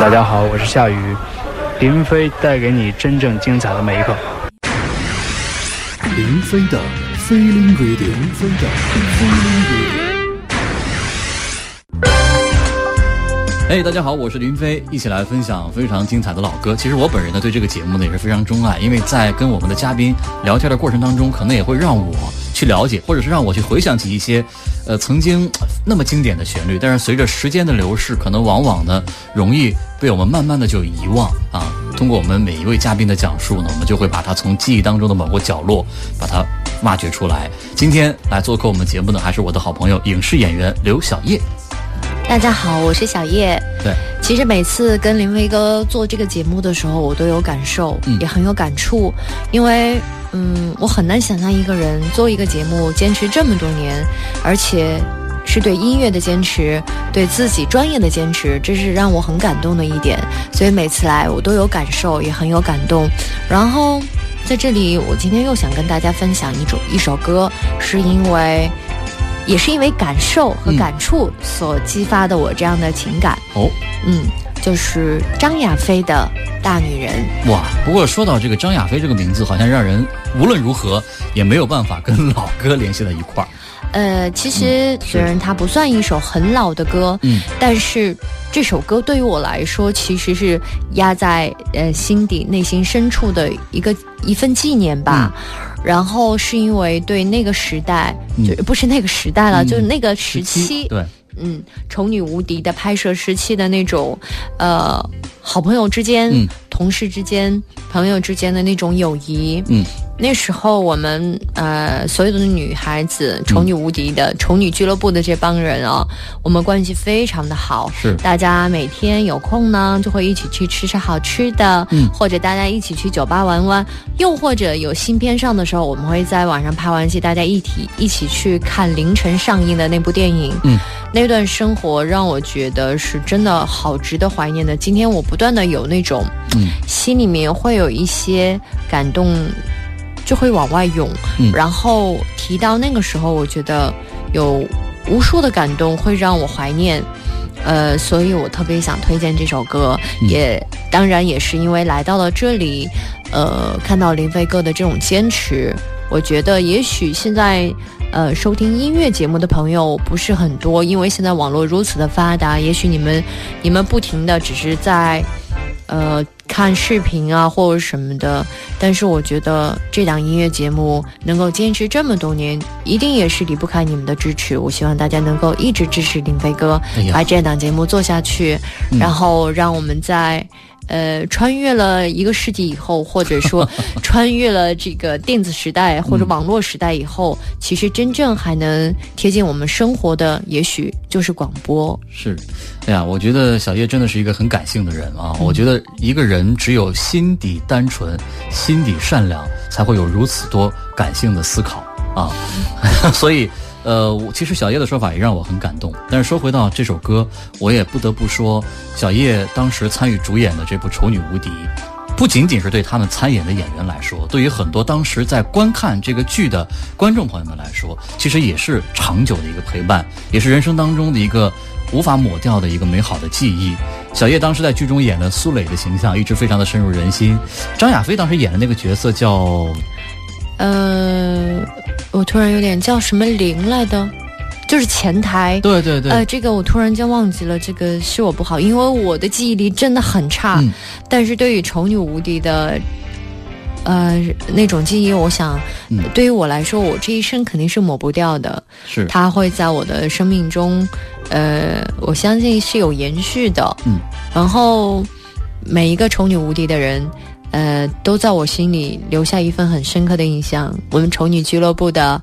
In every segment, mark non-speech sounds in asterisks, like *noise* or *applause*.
大家好，我是夏雨，林飞带给你真正精彩的每一刻。林飞的飞林 radio，林飞的飞林 radio。哎，大家好，我是林飞，一起来分享非常精彩的老歌。其实我本人呢对这个节目呢也是非常钟爱，因为在跟我们的嘉宾聊天的过程当中，可能也会让我去了解，或者是让我去回想起一些，呃，曾经那么经典的旋律。但是随着时间的流逝，可能往往呢容易被我们慢慢的就遗忘啊。通过我们每一位嘉宾的讲述呢，我们就会把它从记忆当中的某个角落把它挖掘出来。今天来做客我们节目的，还是我的好朋友影视演员刘晓叶。大家好，我是小叶。对，其实每次跟林威哥做这个节目的时候，我都有感受，嗯也很有感触，因为嗯，我很难想象一个人做一个节目坚持这么多年，而且是对音乐的坚持，对自己专业的坚持，这是让我很感动的一点。所以每次来我都有感受，也很有感动。然后在这里，我今天又想跟大家分享一首一首歌，是因为。也是因为感受和嗯。感触所激发的我这样的情感，哦，嗯，就是张亚飞的《大女人》。哇！不过说到这个张亚飞这个名字，好像让人无论如何也没有办法跟老歌联系在一块儿。呃，其实虽然它不算一首很老的歌，嗯，但是这首歌对于我来说，其实是压在呃心底、内心深处的一个一份纪念吧。然后是因为对那个时代，嗯就不是那个时代了，嗯就是那个时期，对，嗯，丑女无敌的拍摄时期的那种，呃，好朋友之间、嗯同事之间、朋友之间的那种友谊。嗯，那时候我们呃所有的女孩子，丑女无敌嗯的、丑女俱乐部的这帮人啊，我们关系非常的好。是大家每天有空呢，就会一起去吃吃好吃的，嗯或者大家一起去酒吧玩玩，又或者有新片上的时候，我们会在晚上拍完戏，大家一起一起去看凌晨上映的那部电影。嗯，那段生活让我觉得是真的好值得怀念的。今天我不断的有那种，嗯，心里面会有一些感动，就会往外涌。嗯然后提到那个时候，我觉得有无数的感动会让我怀念。呃，所以我特别想推荐这首歌，嗯也当然也是因为来到了这里，呃，看到林飞哥的这种坚持，我觉得也许现在呃收听音乐节目的朋友不是很多，因为现在网络如此的发达，也许你们你们不停的只是在呃看视频啊或者什么的，但是我觉得这档音乐节目能够坚持这么多年，一定也是离不开你们的支持。我希望大家能够一直支持林飞哥，哎把这档节目做下去，嗯然后让我们在。呃，穿越了一个世纪以后，或者说 *laughs* 穿越了这个电子时代或者网络时代以后，其实真正还能贴近我们生活的，也许就是广播。是，哎呀，我觉得小叶真的是一个很感性的人啊。我觉得一个人只有心底单纯、心底善良，才会有如此多感性的思考啊。*laughs* 所以，呃，其实小叶的说法也让我很感动。但是说回到这首歌，我也不得不说，小叶当时参与主演的这部《丑女无敌》。不仅仅是对他们参演的演员来说，对于很多当时在观看这个剧的观众朋友们来说，其实也是长久的一个陪伴，也是人生当中的一个无法抹掉的一个美好的记忆。小叶当时在剧中演的苏磊的形象，一直非常的深入人心。张亚飞当时演的那个角色叫呃，我突然有点叫什么林来的，就是前台。对对对，呃，这个我突然间忘记了，这个是我不好，因为我的记忆力真的很差。嗯但是对于丑女无敌的，呃，那种记忆，我想，嗯对于我来说，我这一生肯定是抹不掉的。是它会在我的生命中，呃，我相信是有延续的。嗯，然后每一个丑女无敌的人，呃，都在我心里留下一份很深刻的印象。我们丑女俱乐部的，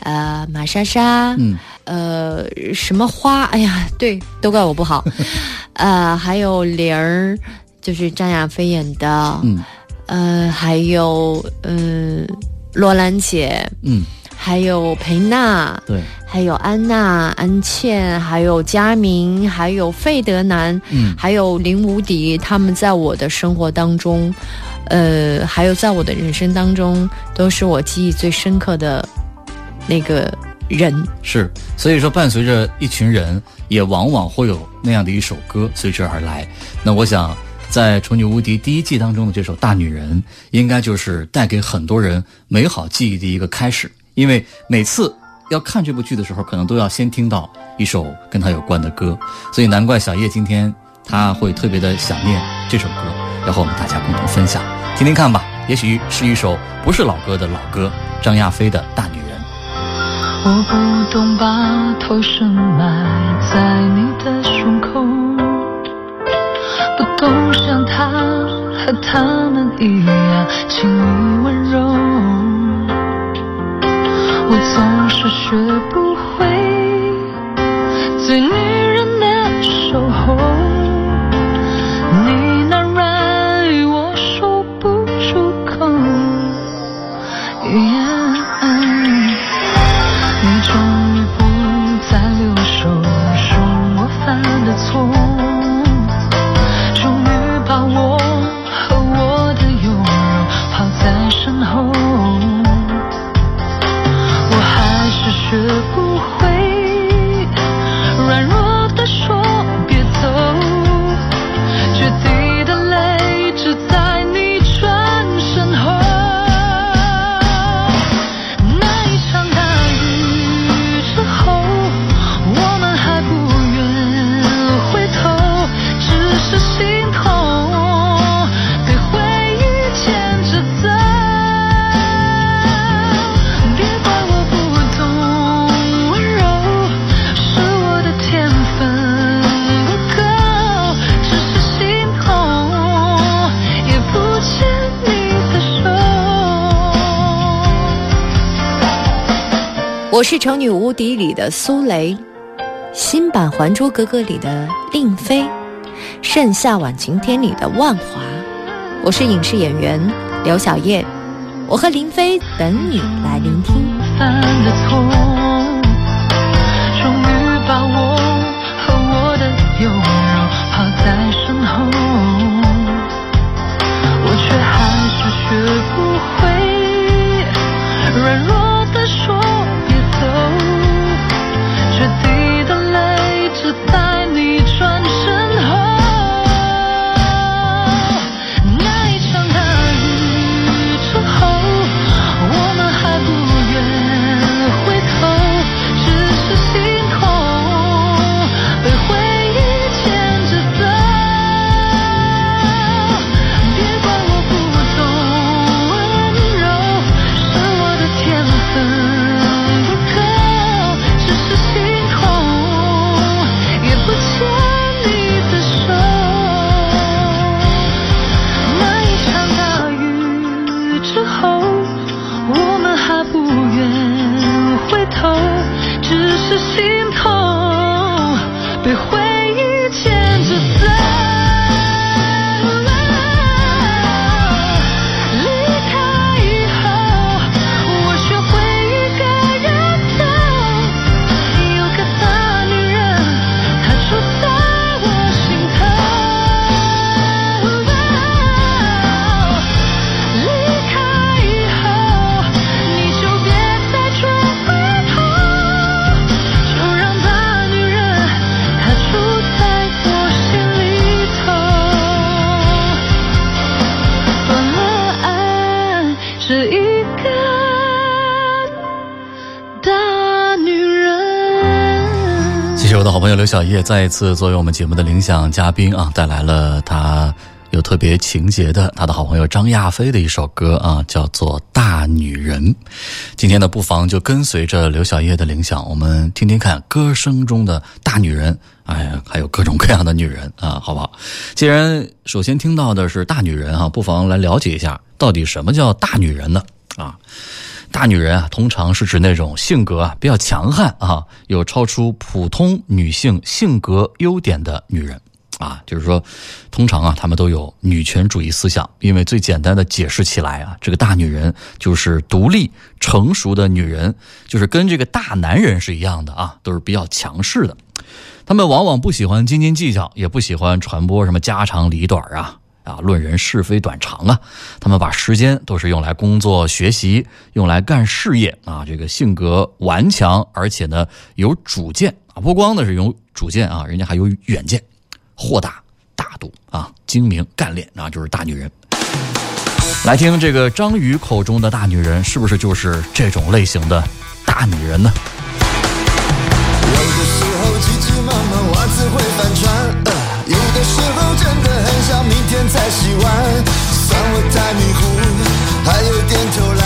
呃，马莎莎，嗯呃，什么花？哎呀，对，都怪我不好。*laughs* 呃，还有玲儿，就是张亚飞演的，嗯呃，还有嗯、罗兰姐，嗯还有裴娜，对还有安娜、安茜，还有佳明，还有费德南，嗯还有林无敌，他们在我的生活当中，呃，还有在我的人生当中，都是我记忆最深刻的那个人。是，所以说伴随着一群人，也往往会有那样的一首歌随之而来。那我想，在《丑女无敌》第一季当中的这首《大女人》，应该就是带给很多人美好记忆的一个开始。因为每次要看这部剧的时候，可能都要先听到一首跟他有关的歌，所以难怪小叶今天他会特别的想念这首歌，要和我们大家共同分享，听听看吧。也许是一首不是老歌的老歌，张亚飞的《大女人》。我不懂把头深埋在你的胸口，不懂像他和他们一样轻易温柔。我总是学不我是《丑女无敌》里的苏雷，新版《还珠格格》里的令妃，《盛夏晚晴天》里的万华。我是影视演员刘晓叶，我和林飞等你来聆听。犯的错，终于把我和我的忧愁抛在身后，我却还是学不会软弱小叶，再一次作为我们节目的领奖嘉宾啊，带来了他有特别情节的他的好朋友张亚飞的一首歌啊，叫做《大女人》。今天呢，不妨就跟随着刘小叶的领奖，我们听听看歌声中的大女人，哎呀，还有各种各样的女人啊，好不好？既然首先听到的是大女人啊，不妨来了解一下，到底什么叫大女人呢？啊。大女人啊，通常是指那种性格啊比较强悍啊，有超出普通女性性格优点的女人啊，就是说，通常啊，她们都有女权主义思想。因为最简单的解释起来啊，这个大女人就是独立成熟的女人，就是跟这个大男人是一样的啊，都是比较强势的。她们往往不喜欢斤斤计较，也不喜欢传播什么家长里短啊。啊，论人是非短长啊。他们把时间都是用来工作、学习，用来干事业啊。这个性格顽强，而且呢有主见啊，不光呢是有主见啊，人家还有远见，豁达、大度啊，精明、干练啊，就是大女人。来听这个张宇口中的大女人，是不是就是这种类型的大女人呢？有的时候急急忙忙袜子会翻船，有时候真的很想明天再洗碗。算我太迷糊，还有点偷懒，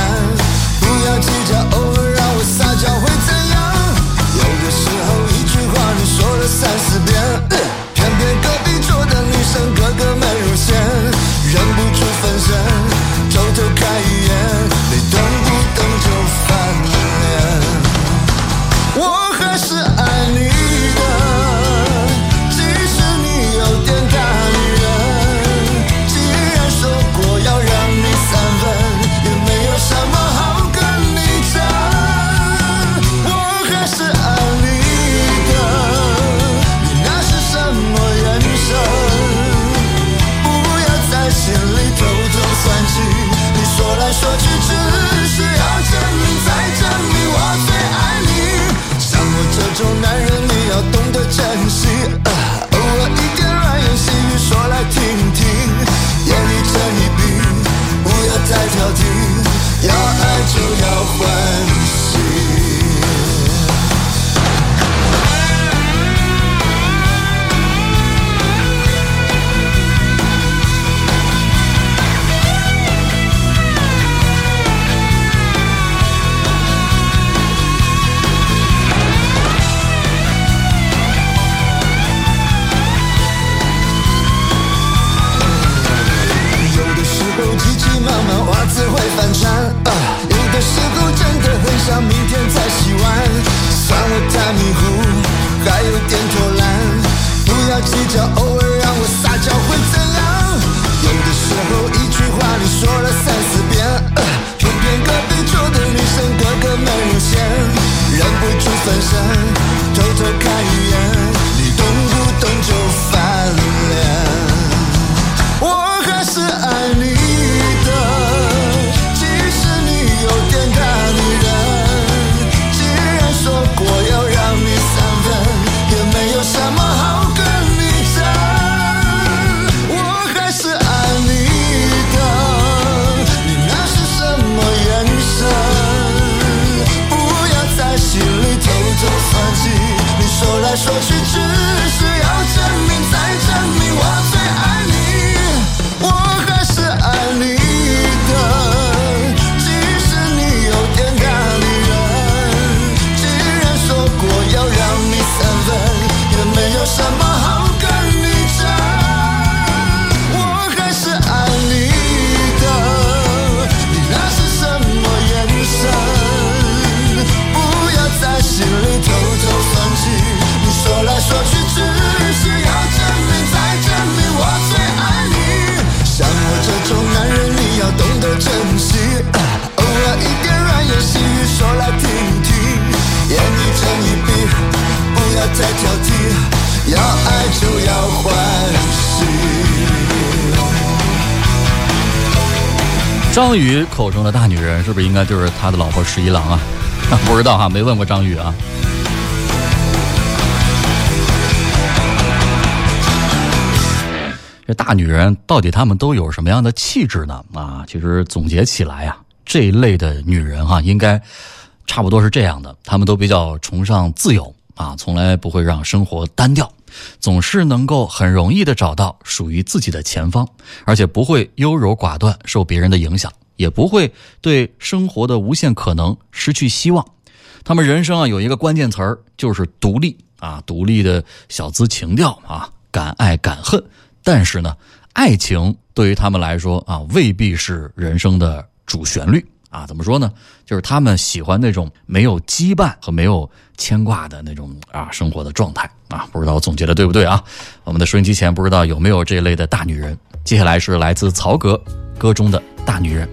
口中的大女人，是不是应该就是他的老婆十一郎啊？*laughs* 不知道哈，没问过张宇啊。这大女人到底她们都有什么样的气质呢？啊，其实总结起来啊，这一类的女人哈、应该差不多是这样的，她们都比较崇尚自由啊，从来不会让生活单调，总是能够很容易的找到属于自己的前方，而且不会优柔寡断，受别人的影响，也不会对生活的无限可能失去希望。他们人生啊有一个关键词儿就是独立啊，独立的小资情调啊，敢爱敢恨。但是呢，爱情对于他们来说啊，未必是人生的主旋律啊。怎么说呢？就是他们喜欢那种没有羁绊和没有牵挂的那种啊生活的状态啊。不知道我总结的对不对啊？我们的收音机前不知道有没有这类的大女人。接下来是来自曹格歌中的大女人。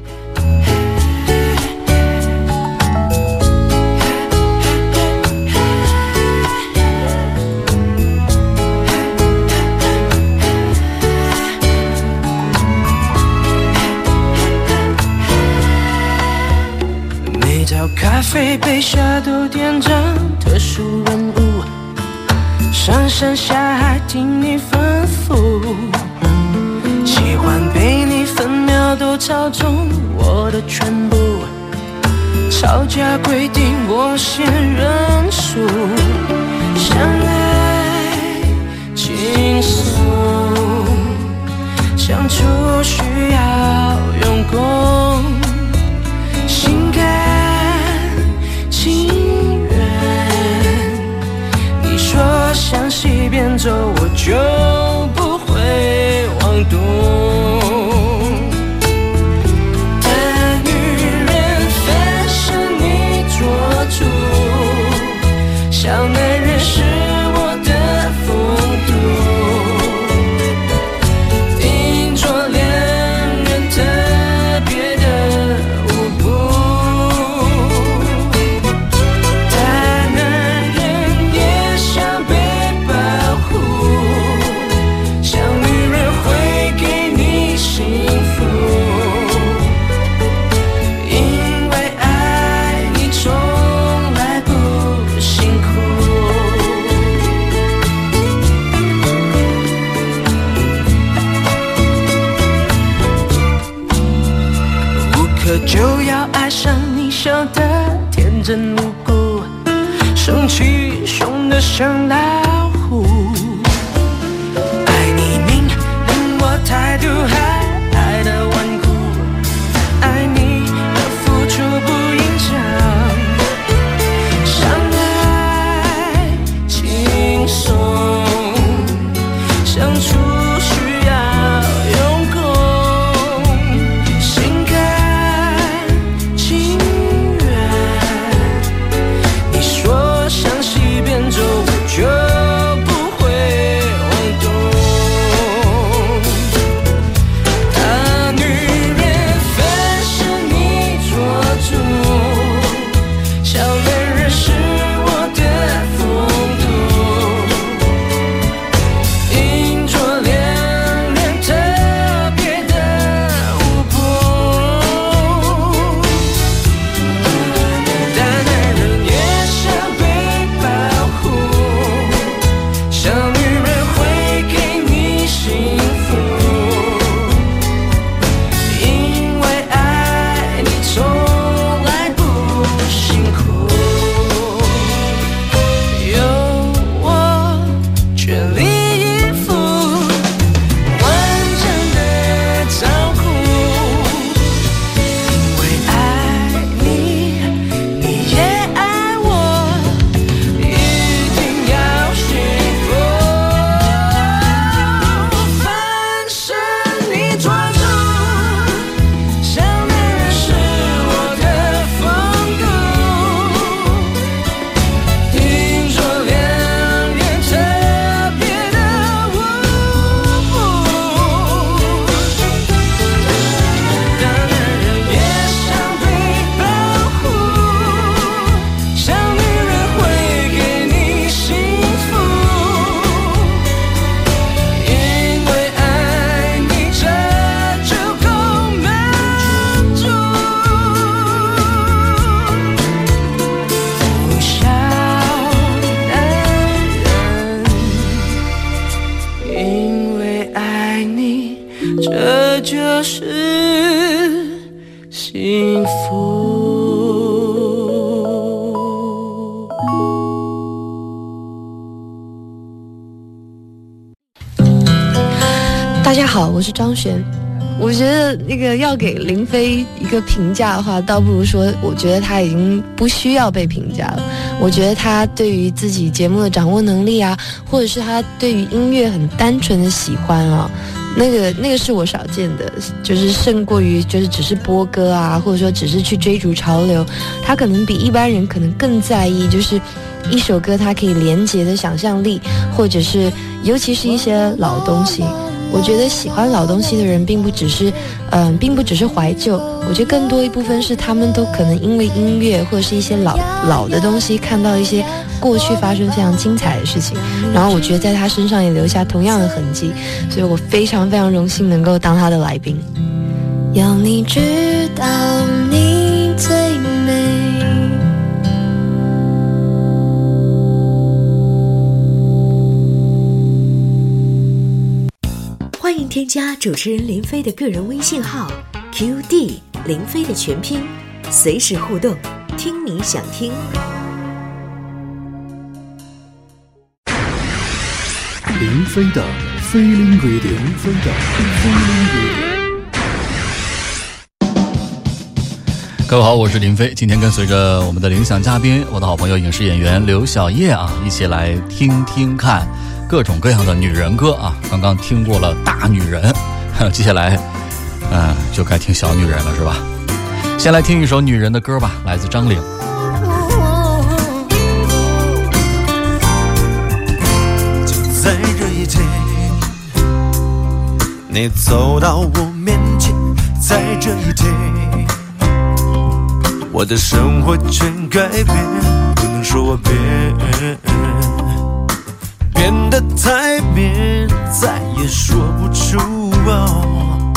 咖啡杯下都点着特殊人物，上山下海听你吩咐。喜欢被你分秒都操纵我的全部，吵架规定我先认输，要给林飞一个评价的话，倒不如说，我觉得他已经不需要被评价了。我觉得他对于自己节目的掌握能力啊，或者是他对于音乐很单纯的喜欢啊，那个那个是我少见的，就是胜过于就是只是播歌啊，或者说只是去追逐潮流。他可能比一般人可能更在意，就是一首歌它可以连接的想象力，或者是尤其是一些老东西。我觉得喜欢老东西的人，并不只是，嗯、并不只是怀旧。我觉得更多一部分是他们都可能因为音乐或者是一些老老的东西，看到一些过去发生非常精彩的事情，然后我觉得在他身上也留下同样的痕迹，所以我非常非常荣幸能够当他的来宾。要你知道添加主持人林飞的个人微信号 QD 林飞的全拼，随时互动，听你想听。林飞的飞林飞的飞林 radio。各位好，我是林飞。今天跟随着我们的领奖嘉宾，我的好朋友影视演员刘晓叶啊，一起来听听看各种各样的女人歌啊。刚刚听过了大女人，*laughs* 接下来，嗯、就该听小女人了，是吧？先来听一首女人的歌吧，来自张岭。在这一天，你走到我面前，在这一天，我的生活全改变，不能说我变，变得太变，再也说不出哦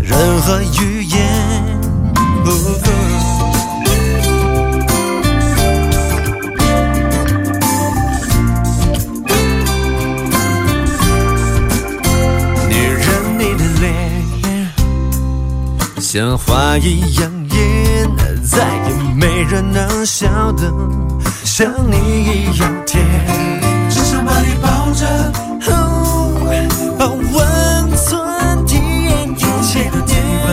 任何语言。哦女人，你的脸像花一样艳，再也没人能笑得像你一样甜。着，哦把温存体验一切的地方，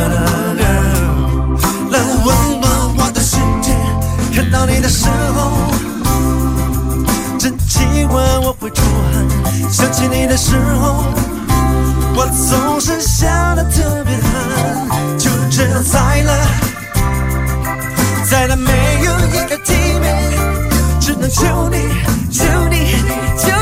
来温暖我的世界。看到你的时候。真奇怪，我会出汗。想起你的时候，我总是笑得特别狠。就这样在了，在了没有一个体面，只能求你，求你，求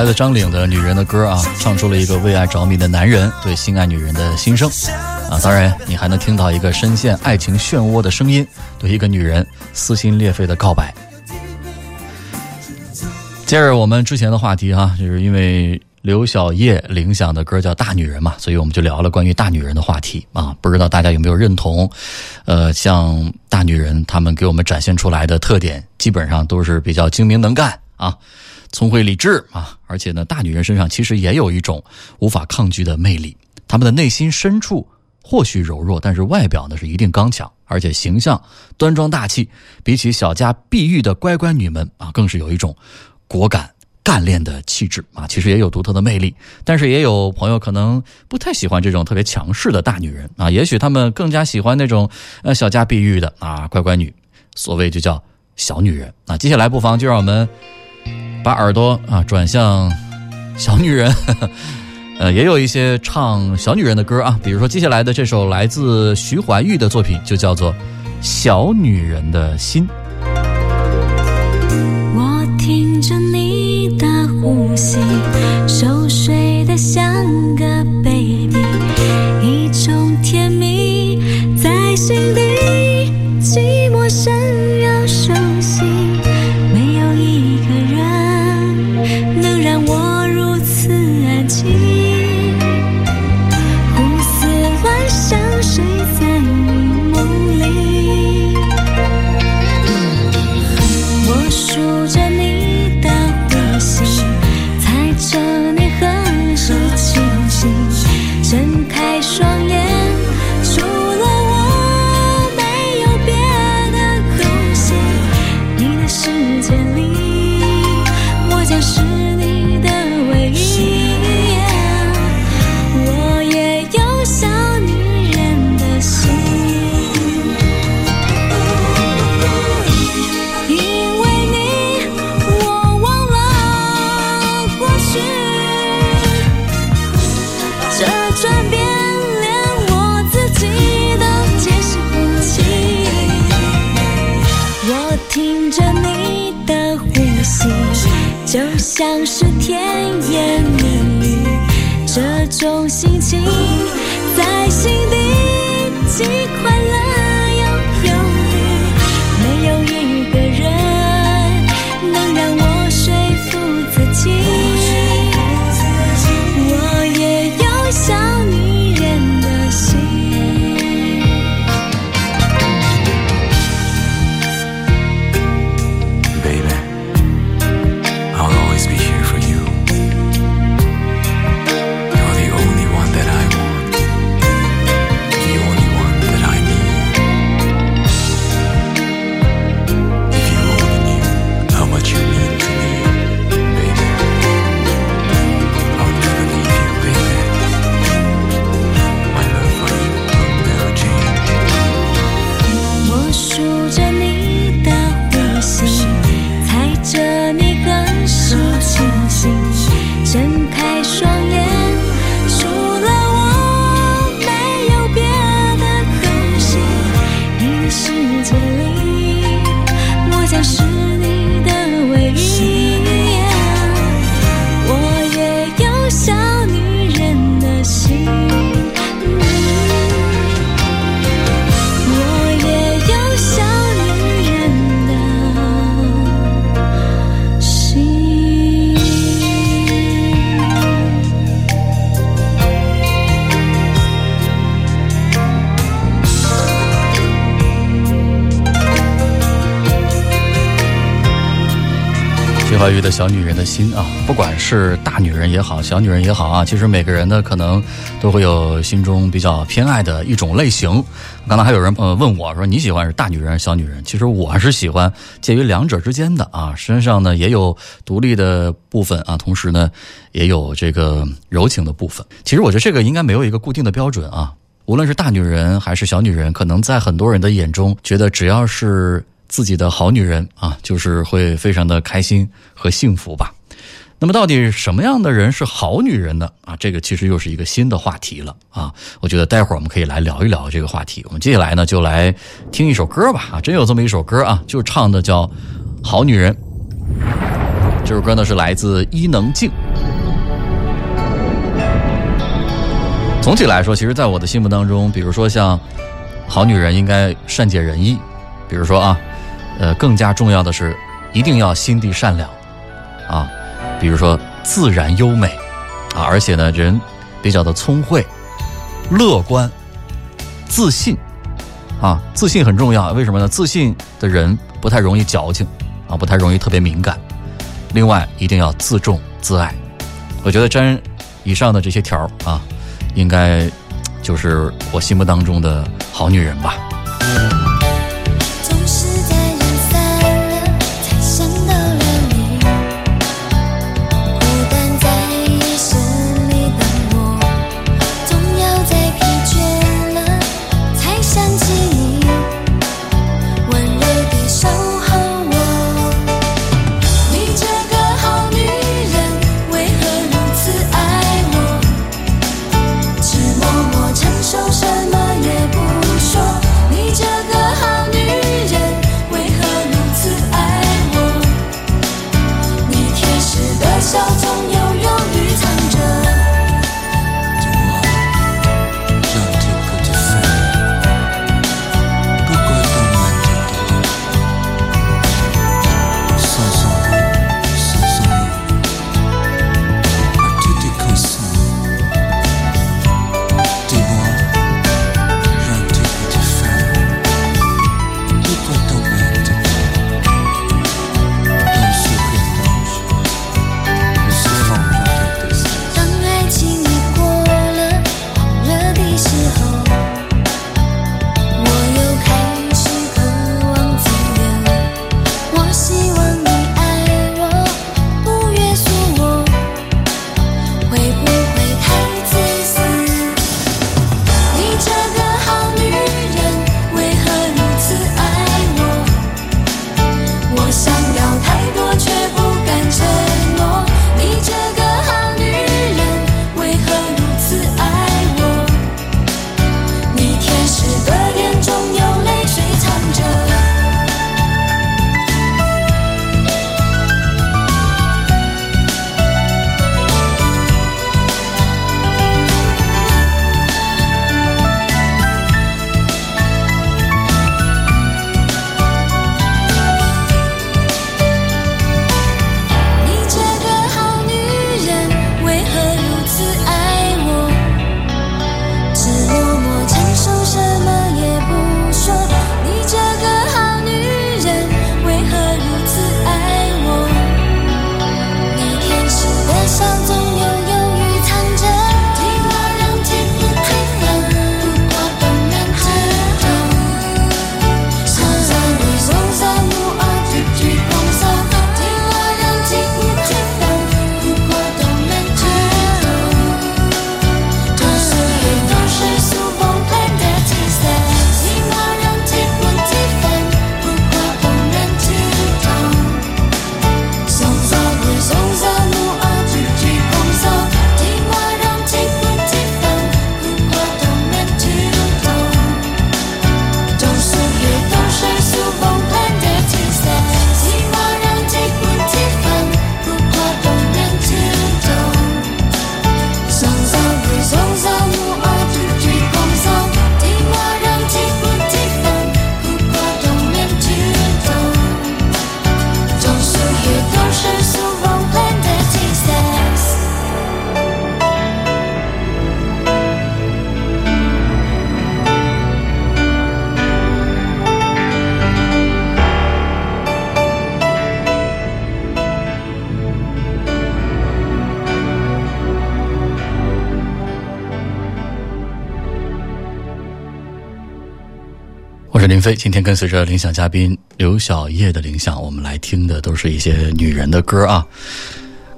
来自张岭的女人的歌啊，唱出了一个为爱着迷的男人对心爱女人的心声啊。当然，你还能听到一个深陷爱情漩涡的声音，对一个女人撕心裂肺的告白。接着我们之前的话题哈、就是因为刘晓叶领响的歌叫《大女人》嘛，所以我们就聊了关于大女人的话题啊。不知道大家有没有认同？呃，像大女人她们给我们展现出来的特点，基本上都是比较精明能干啊。聪慧理智啊，而且呢，大女人身上其实也有一种无法抗拒的魅力。她们的内心深处或许柔弱，但是外表呢是一定刚强，而且形象端庄大气。比起小家碧玉的乖乖女们啊，更是有一种果敢干练的气质啊。其实也有独特的魅力，但是也有朋友可能不太喜欢这种特别强势的大女人啊。也许他们更加喜欢那种呃小家碧玉的啊乖乖女，所谓就叫小女人。那接下来不妨就让我们。把耳朵啊转向小女人，呃，也有一些唱小女人的歌啊，比如说接下来的这首来自徐怀钰的作品，就叫做《小女人的心》。我听着你的呼吸，熟睡就像是甜言蜜语，这种心情在心底既快乐徐怀钰的小女人的心啊，不管是大女人也好，小女人也好啊，其实每个人呢，可能都会有心中比较偏爱的一种类型。刚才还有人呃问我说，你喜欢是大女人还是小女人？其实我是喜欢介于两者之间的啊，身上呢也有独立的部分啊，同时呢也有这个柔情的部分。其实我觉得这个应该没有一个固定的标准啊，无论是大女人还是小女人，可能在很多人的眼中，觉得只要是自己的好女人啊，就是会非常的开心和幸福吧。那么，到底什么样的人是好女人呢？啊，这个其实又是一个新的话题了啊。我觉得待会儿我们可以来聊一聊这个话题。我们接下来呢，就来听一首歌吧。啊，真有这么一首歌啊，就唱的叫《好女人》。这首歌呢是来自伊能静。总体来说，其实在我的心目当中，比如说像好女人应该善解人意，比如说啊，呃，更加重要的是一定要心地善良啊，比如说自然优美啊，而且呢人比较的聪慧、乐观、自信啊，自信很重要。为什么呢？自信的人不太容易矫情啊，不太容易特别敏感。另外，一定要自重自爱。我觉得沾以上的这些条啊，应该就是我心目当中的好女人吧。林飞，今天跟随着领奖嘉宾刘晓叶的领奖，我们来听的都是一些女人的歌啊。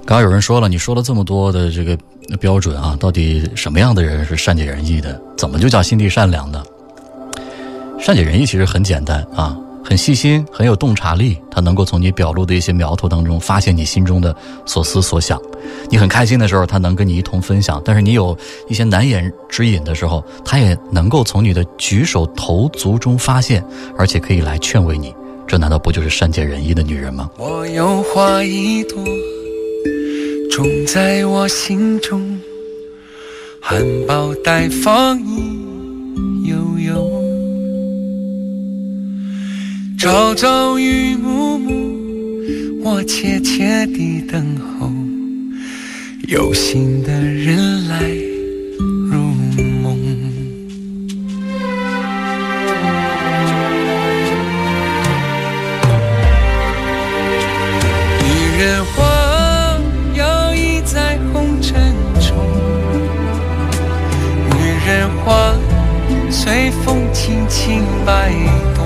刚刚有人说了，你说了这么多的这个标准啊，到底什么样的人是善解人意的？怎么就叫心地善良的？善解人意其实很简单啊，很细心，很有洞察力，他能够从你表露的一些苗头当中发现你心中的所思所想。你很开心的时候，他能跟你一同分享；但是你有一些难言之隐的时候，他也能够从你的举手投足中发现，而且可以来劝慰你。这难道不就是善解人意的女人吗？我有花一朵，种在我心中，含苞待放意悠悠，朝朝与暮暮，我切切地等候，有心的人来入梦。女人花摇曳在红尘中，女人花随风轻轻摆动，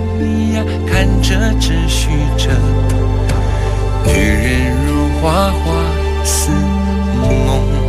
呀，看着只许着。女人如花花似梦。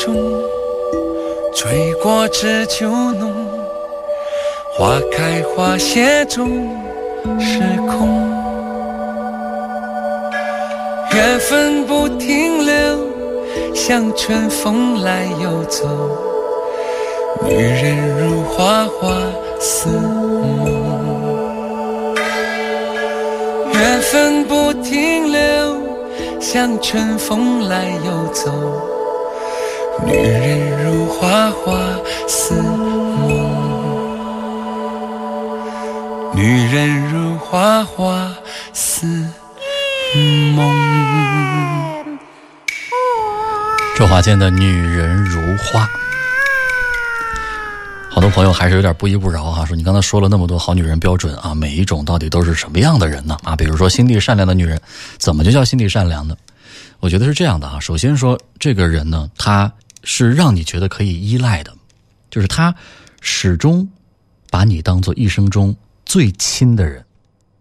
中醉，过知酒浓，花开花谢终是空。缘分不停留，像春风来又走。女人如花花似梦，缘分不停留，像春风来又走。女人如花花似梦，女人如花花似梦。周华健的《女人如花》，好多朋友还是有点不依不饶哈、说你刚才说了那么多好女人标准啊，每一种到底都是什么样的人呢？啊，比如说心地善良的女人，怎么就叫心地善良呢？我觉得是这样的啊，首先说这个人呢，他是让你觉得可以依赖的，就是他始终把你当做一生中最亲的人。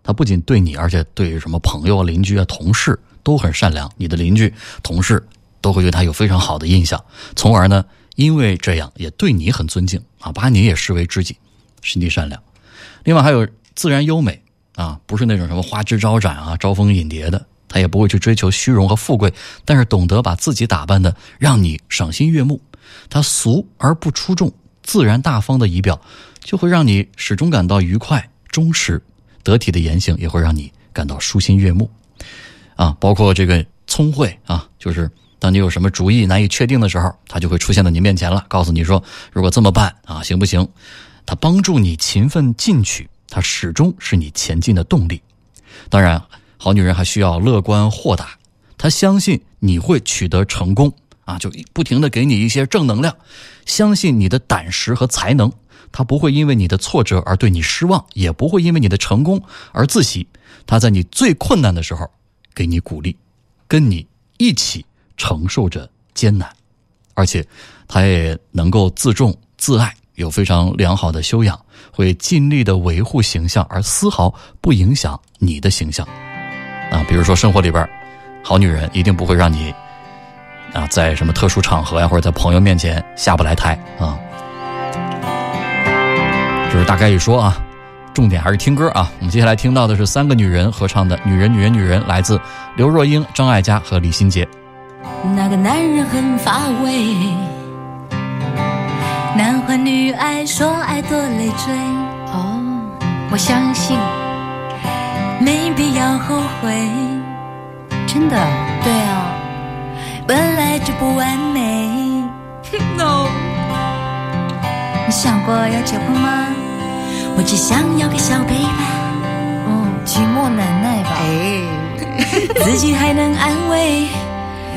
他不仅对你，而且对什么朋友啊、邻居啊、同事都很善良。你的邻居、同事都会对他有非常好的印象，从而呢，因为这样也对你很尊敬啊，把你也视为知己，心地善良。另外还有自然优美啊，不是那种什么花枝招展啊、招蜂引蝶的，他也不会去追求虚荣和富贵，但是懂得把自己打扮的让你赏心悦目。他俗而不出众，自然大方的仪表，就会让你始终感到愉快、忠实。得体的言行也会让你感到舒心悦目，啊，包括这个聪慧啊，就是当你有什么主意难以确定的时候，他就会出现在你面前了，告诉你说如果这么办啊，行不行？他帮助你勤奋进取，他始终是你前进的动力。当然，好女人还需要乐观豁达，她相信你会取得成功啊，就不停的给你一些正能量，相信你的胆识和才能。她不会因为你的挫折而对你失望，也不会因为你的成功而自喜。她在你最困难的时候给你鼓励，跟你一起承受着艰难，而且她也能够自重自爱，有非常良好的修养，会尽力的维护形象，而丝毫不影响你的形象。啊，比如说生活里边，好女人一定不会让你啊在什么特殊场合呀，或者在朋友面前下不来台啊。就是大概一说啊，重点还是听歌啊。我们接下来听到的是三个女人合唱的《女人女人女人》，来自刘若英、张艾嘉和李心洁。那个男人很乏味，男欢女爱，说爱多累赘。哦，我相信，没必要后悔。真的？对啊，本来就不完美。*laughs* no。你想过要结婚吗？我只想要个小 baby。哦，寂寞难耐吧？哎，*laughs* 自己还能安慰，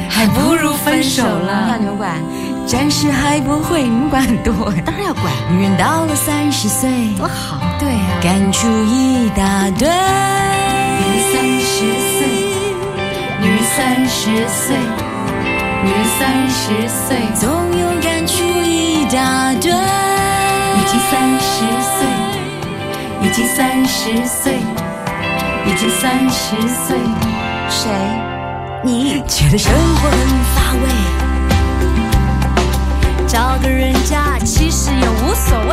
还不如分手了。要牛管，暂时还不会管多，当然要管。女人到了三十岁，多好。对啊，感触一大堆。女人三十岁，女人三十岁，女人三十岁，总有感触一大堆。已经三十岁，已经三十岁，已经三十岁。谁？你觉得生活很乏味？找个人家其实也无所谓。